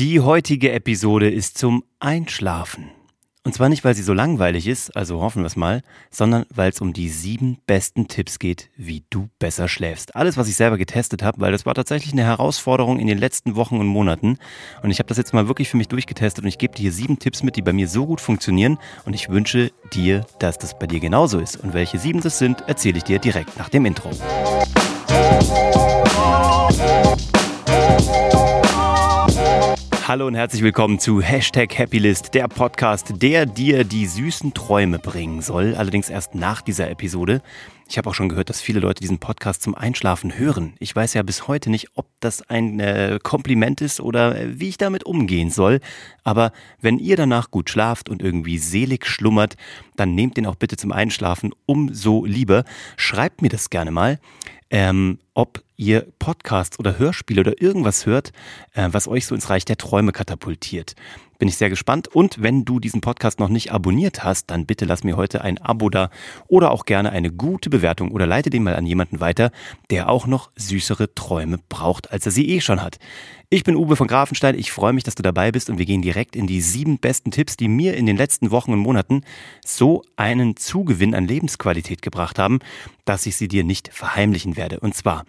Die heutige Episode ist zum Einschlafen. Und zwar nicht, weil sie so langweilig ist, also hoffen wir es mal, sondern weil es um die sieben besten Tipps geht, wie du besser schläfst. Alles, was ich selber getestet habe, weil das war tatsächlich eine Herausforderung in den letzten Wochen und Monaten. Und ich habe das jetzt mal wirklich für mich durchgetestet und ich gebe dir hier sieben Tipps mit, die bei mir so gut funktionieren. Und ich wünsche dir, dass das bei dir genauso ist. Und welche sieben das sind, erzähle ich dir direkt nach dem Intro. Hallo und herzlich willkommen zu Hashtag Happylist, der Podcast, der dir die süßen Träume bringen soll. Allerdings erst nach dieser Episode. Ich habe auch schon gehört, dass viele Leute diesen Podcast zum Einschlafen hören. Ich weiß ja bis heute nicht, ob das ein äh, Kompliment ist oder äh, wie ich damit umgehen soll. Aber wenn ihr danach gut schlaft und irgendwie selig schlummert, dann nehmt den auch bitte zum Einschlafen umso lieber. Schreibt mir das gerne mal ähm, ob ihr Podcasts oder Hörspiele oder irgendwas hört, äh, was euch so ins Reich der Träume katapultiert. Bin ich sehr gespannt. Und wenn du diesen Podcast noch nicht abonniert hast, dann bitte lass mir heute ein Abo da oder auch gerne eine gute Bewertung oder leite den mal an jemanden weiter, der auch noch süßere Träume braucht, als er sie eh schon hat. Ich bin Uwe von Grafenstein. Ich freue mich, dass du dabei bist und wir gehen direkt in die sieben besten Tipps, die mir in den letzten Wochen und Monaten so einen Zugewinn an Lebensqualität gebracht haben, dass ich sie dir nicht verheimlichen werde. Und zwar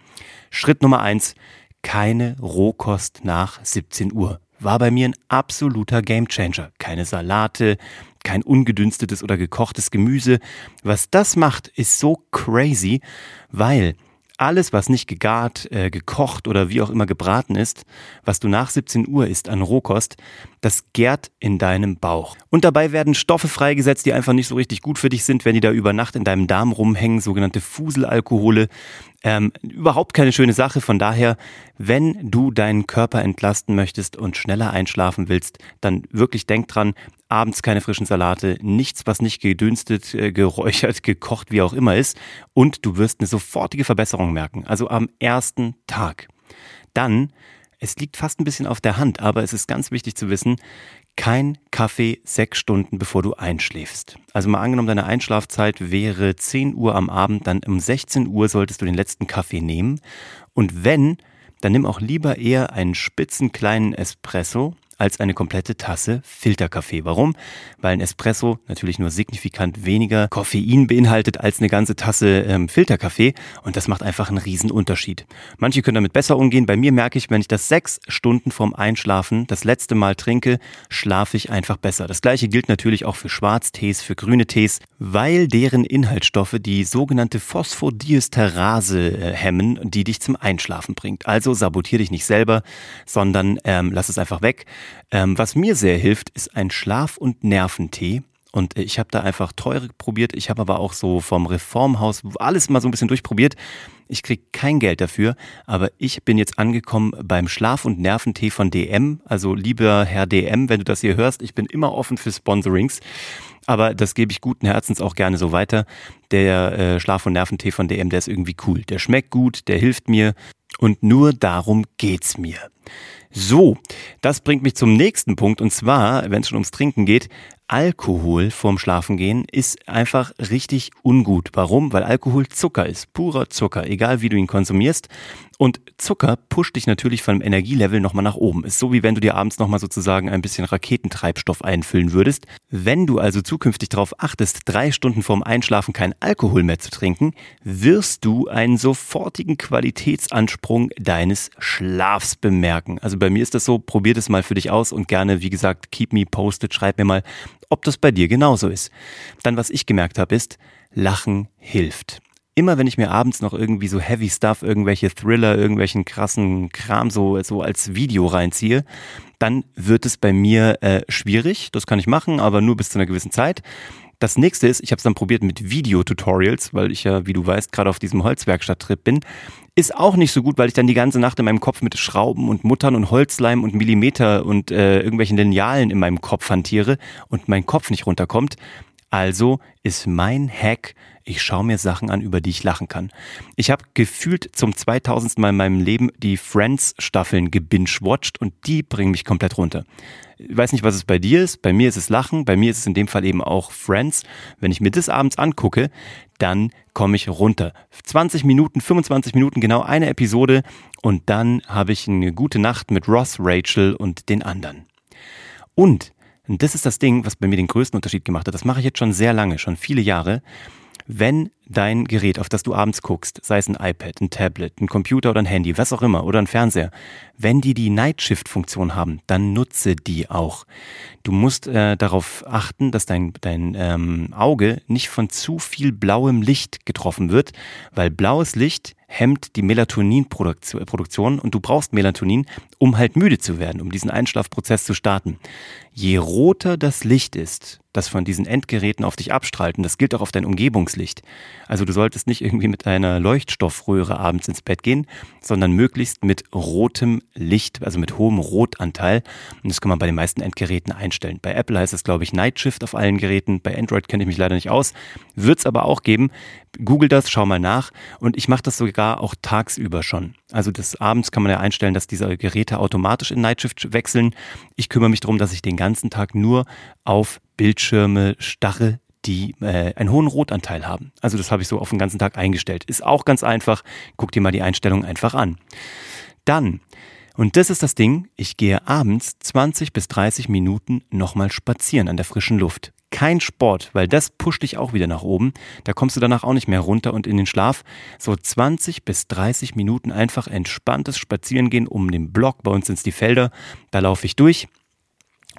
Schritt Nummer eins, keine Rohkost nach 17 Uhr war bei mir ein absoluter Gamechanger. Keine Salate, kein ungedünstetes oder gekochtes Gemüse. Was das macht, ist so crazy, weil alles, was nicht gegart, äh, gekocht oder wie auch immer gebraten ist, was du nach 17 Uhr isst an Rohkost, das gärt in deinem Bauch. Und dabei werden Stoffe freigesetzt, die einfach nicht so richtig gut für dich sind, wenn die da über Nacht in deinem Darm rumhängen, sogenannte Fuselalkohole. Ähm, überhaupt keine schöne Sache. Von daher, wenn du deinen Körper entlasten möchtest und schneller einschlafen willst, dann wirklich denk dran, abends keine frischen Salate, nichts, was nicht gedünstet, äh, geräuchert, gekocht, wie auch immer ist. Und du wirst eine sofortige Verbesserung merken. Also am ersten Tag. Dann es liegt fast ein bisschen auf der Hand, aber es ist ganz wichtig zu wissen, kein Kaffee sechs Stunden bevor du einschläfst. Also mal angenommen, deine Einschlafzeit wäre 10 Uhr am Abend, dann um 16 Uhr solltest du den letzten Kaffee nehmen. Und wenn, dann nimm auch lieber eher einen spitzen kleinen Espresso als eine komplette Tasse Filterkaffee. Warum? Weil ein Espresso natürlich nur signifikant weniger Koffein beinhaltet als eine ganze Tasse ähm, Filterkaffee und das macht einfach einen riesen Unterschied. Manche können damit besser umgehen. Bei mir merke ich, wenn ich das sechs Stunden vorm Einschlafen das letzte Mal trinke, schlafe ich einfach besser. Das gleiche gilt natürlich auch für Schwarztees, für grüne Tees, weil deren Inhaltsstoffe die sogenannte Phosphodiesterase äh, hemmen, die dich zum Einschlafen bringt. Also sabotier dich nicht selber, sondern ähm, lass es einfach weg. Ähm, was mir sehr hilft, ist ein Schlaf- und Nerventee. Und ich habe da einfach teure probiert. Ich habe aber auch so vom Reformhaus alles mal so ein bisschen durchprobiert. Ich kriege kein Geld dafür, aber ich bin jetzt angekommen beim Schlaf- und Nerventee von DM. Also lieber Herr DM, wenn du das hier hörst, ich bin immer offen für Sponsorings. Aber das gebe ich guten Herzens auch gerne so weiter. Der äh, Schlaf- und Nerventee von DM, der ist irgendwie cool. Der schmeckt gut, der hilft mir. Und nur darum geht's mir. So, das bringt mich zum nächsten Punkt und zwar, wenn es schon ums Trinken geht, Alkohol vorm Schlafengehen ist einfach richtig ungut. Warum? Weil Alkohol Zucker ist, purer Zucker, egal wie du ihn konsumierst. Und Zucker pusht dich natürlich vom Energielevel nochmal nach oben. Ist so wie wenn du dir abends nochmal sozusagen ein bisschen Raketentreibstoff einfüllen würdest. Wenn du also zukünftig darauf achtest, drei Stunden vorm Einschlafen kein Alkohol mehr zu trinken, wirst du einen sofortigen Qualitätsansprung deines Schlafs bemerken. Also bei mir ist das so, probier das mal für dich aus und gerne, wie gesagt, keep me posted, schreib mir mal, ob das bei dir genauso ist. Dann, was ich gemerkt habe, ist, Lachen hilft. Immer wenn ich mir abends noch irgendwie so Heavy Stuff, irgendwelche Thriller, irgendwelchen krassen Kram so, so als Video reinziehe, dann wird es bei mir äh, schwierig. Das kann ich machen, aber nur bis zu einer gewissen Zeit. Das nächste ist, ich habe es dann probiert mit Videotutorials, weil ich ja, wie du weißt, gerade auf diesem Holzwerkstatttrip bin. Ist auch nicht so gut, weil ich dann die ganze Nacht in meinem Kopf mit Schrauben und Muttern und Holzleim und Millimeter und äh, irgendwelchen Linealen in meinem Kopf hantiere und mein Kopf nicht runterkommt. Also ist mein Hack, ich schaue mir Sachen an, über die ich lachen kann. Ich habe gefühlt zum 2000. Mal in meinem Leben die Friends-Staffeln gebingewatcht und die bringen mich komplett runter. Ich weiß nicht, was es bei dir ist. Bei mir ist es Lachen. Bei mir ist es in dem Fall eben auch Friends. Wenn ich mir das abends angucke, dann komme ich runter. 20 Minuten, 25 Minuten, genau eine Episode und dann habe ich eine gute Nacht mit Ross, Rachel und den anderen. Und, und das ist das Ding, was bei mir den größten Unterschied gemacht hat. Das mache ich jetzt schon sehr lange, schon viele Jahre. Wenn dein Gerät, auf das du abends guckst, sei es ein iPad, ein Tablet, ein Computer oder ein Handy, was auch immer, oder ein Fernseher, wenn die die Night Shift Funktion haben, dann nutze die auch. Du musst äh, darauf achten, dass dein, dein ähm, Auge nicht von zu viel blauem Licht getroffen wird, weil blaues Licht hemmt die Melatoninproduktion und du brauchst Melatonin, um halt müde zu werden, um diesen Einschlafprozess zu starten. Je roter das Licht ist, das von diesen Endgeräten auf dich abstrahlt, und das gilt auch auf dein Umgebungslicht, also du solltest nicht irgendwie mit einer Leuchtstoffröhre abends ins Bett gehen, sondern möglichst mit rotem Licht, also mit hohem Rotanteil. Und das kann man bei den meisten Endgeräten einstellen. Bei Apple heißt es, glaube ich, Night Shift auf allen Geräten. Bei Android kenne ich mich leider nicht aus. Wird es aber auch geben. Google das, schau mal nach. Und ich mache das sogar auch tagsüber schon. Also des Abends kann man ja einstellen, dass diese Geräte automatisch in Night Shift wechseln. Ich kümmere mich darum, dass ich den ganzen Tag nur auf Bildschirme starre, die äh, einen hohen Rotanteil haben. Also das habe ich so auf den ganzen Tag eingestellt. Ist auch ganz einfach. Guck dir mal die Einstellung einfach an. Dann, und das ist das Ding, ich gehe abends 20 bis 30 Minuten nochmal spazieren an der frischen Luft. Kein Sport, weil das pusht dich auch wieder nach oben. Da kommst du danach auch nicht mehr runter und in den Schlaf. So 20 bis 30 Minuten einfach entspanntes Spazierengehen um den Block. Bei uns sind es die Felder. Da laufe ich durch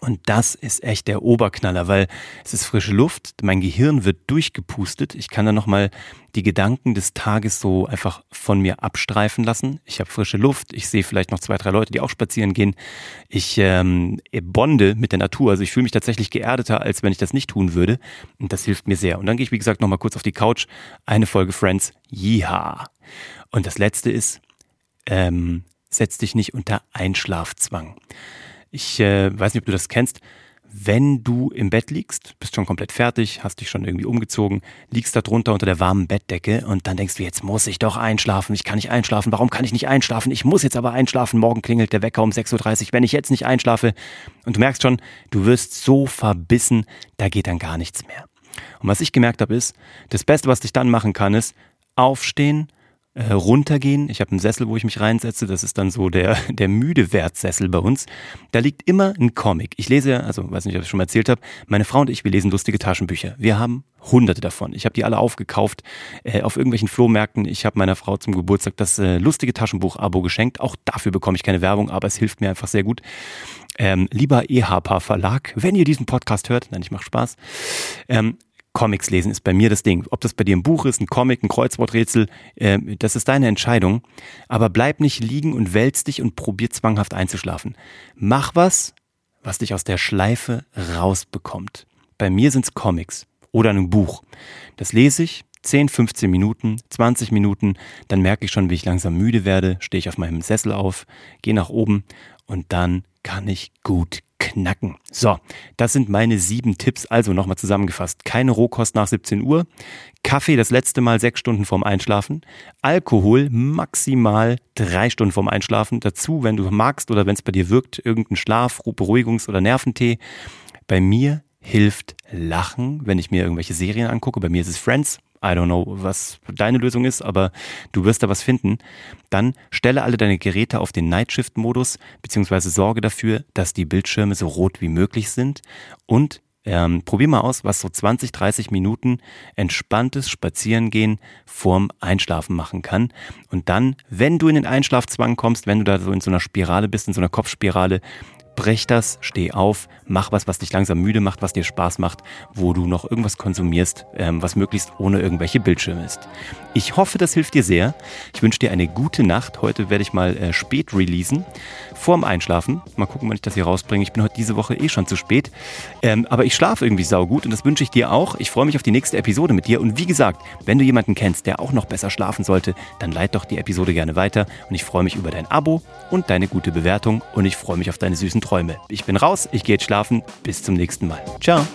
und das ist echt der Oberknaller, weil es ist frische Luft, mein Gehirn wird durchgepustet. Ich kann dann nochmal die Gedanken des Tages so einfach von mir abstreifen lassen. Ich habe frische Luft, ich sehe vielleicht noch zwei, drei Leute, die auch spazieren gehen. Ich ähm, bonde mit der Natur, also ich fühle mich tatsächlich geerdeter, als wenn ich das nicht tun würde. Und das hilft mir sehr. Und dann gehe ich, wie gesagt, nochmal kurz auf die Couch. Eine Folge Friends. Jiha. Und das Letzte ist, ähm, setz dich nicht unter Einschlafzwang. Ich äh, weiß nicht, ob du das kennst. Wenn du im Bett liegst, bist schon komplett fertig, hast dich schon irgendwie umgezogen, liegst da drunter unter der warmen Bettdecke und dann denkst du, jetzt muss ich doch einschlafen, ich kann nicht einschlafen, warum kann ich nicht einschlafen? Ich muss jetzt aber einschlafen, morgen klingelt der Wecker um 6.30 Uhr, wenn ich jetzt nicht einschlafe. Und du merkst schon, du wirst so verbissen, da geht dann gar nichts mehr. Und was ich gemerkt habe ist, das Beste, was ich dann machen kann, ist aufstehen, äh, runtergehen. Ich habe einen Sessel, wo ich mich reinsetze. Das ist dann so der, der müde Wertsessel bei uns. Da liegt immer ein Comic. Ich lese, also weiß nicht, ob ich schon mal erzählt habe, meine Frau und ich, wir lesen lustige Taschenbücher. Wir haben hunderte davon. Ich habe die alle aufgekauft äh, auf irgendwelchen Flohmärkten. Ich habe meiner Frau zum Geburtstag das äh, lustige Taschenbuch-Abo geschenkt. Auch dafür bekomme ich keine Werbung, aber es hilft mir einfach sehr gut. Ähm, lieber EHPA Verlag, wenn ihr diesen Podcast hört, nein, ich mache Spaß. Ähm, Comics lesen ist bei mir das Ding. Ob das bei dir ein Buch ist, ein Comic, ein Kreuzworträtsel, äh, das ist deine Entscheidung. Aber bleib nicht liegen und wälz dich und probier zwanghaft einzuschlafen. Mach was, was dich aus der Schleife rausbekommt. Bei mir sind es Comics oder ein Buch. Das lese ich 10, 15 Minuten, 20 Minuten, dann merke ich schon, wie ich langsam müde werde, stehe ich auf meinem Sessel auf, gehe nach oben und dann kann ich gut knacken. So, das sind meine sieben Tipps. Also nochmal zusammengefasst. Keine Rohkost nach 17 Uhr. Kaffee das letzte Mal sechs Stunden vorm Einschlafen. Alkohol maximal drei Stunden vorm Einschlafen. Dazu, wenn du magst oder wenn es bei dir wirkt, irgendein Schlaf-, Beruhigungs- oder Nerventee. Bei mir hilft Lachen, wenn ich mir irgendwelche Serien angucke. Bei mir ist es Friends. I don't know, was deine Lösung ist, aber du wirst da was finden. Dann stelle alle deine Geräte auf den Night Shift Modus, beziehungsweise sorge dafür, dass die Bildschirme so rot wie möglich sind und ähm, probier mal aus, was so 20, 30 Minuten entspanntes Spazierengehen vorm Einschlafen machen kann. Und dann, wenn du in den Einschlafzwang kommst, wenn du da so in so einer Spirale bist, in so einer Kopfspirale, brech das, steh auf, mach was, was dich langsam müde macht, was dir Spaß macht, wo du noch irgendwas konsumierst, ähm, was möglichst ohne irgendwelche Bildschirme ist. Ich hoffe, das hilft dir sehr. Ich wünsche dir eine gute Nacht. Heute werde ich mal äh, spät releasen, vorm Einschlafen. Mal gucken, wann ich das hier rausbringe. Ich bin heute diese Woche eh schon zu spät. Ähm, aber ich schlafe irgendwie saugut und das wünsche ich dir auch. Ich freue mich auf die nächste Episode mit dir. Und wie gesagt, wenn du jemanden kennst, der auch noch besser schlafen sollte, dann leit doch die Episode gerne weiter. Und ich freue mich über dein Abo und deine gute Bewertung. Und ich freue mich auf deine süßen Träume. Ich bin raus, ich gehe jetzt schlafen. Bis zum nächsten Mal. Ciao.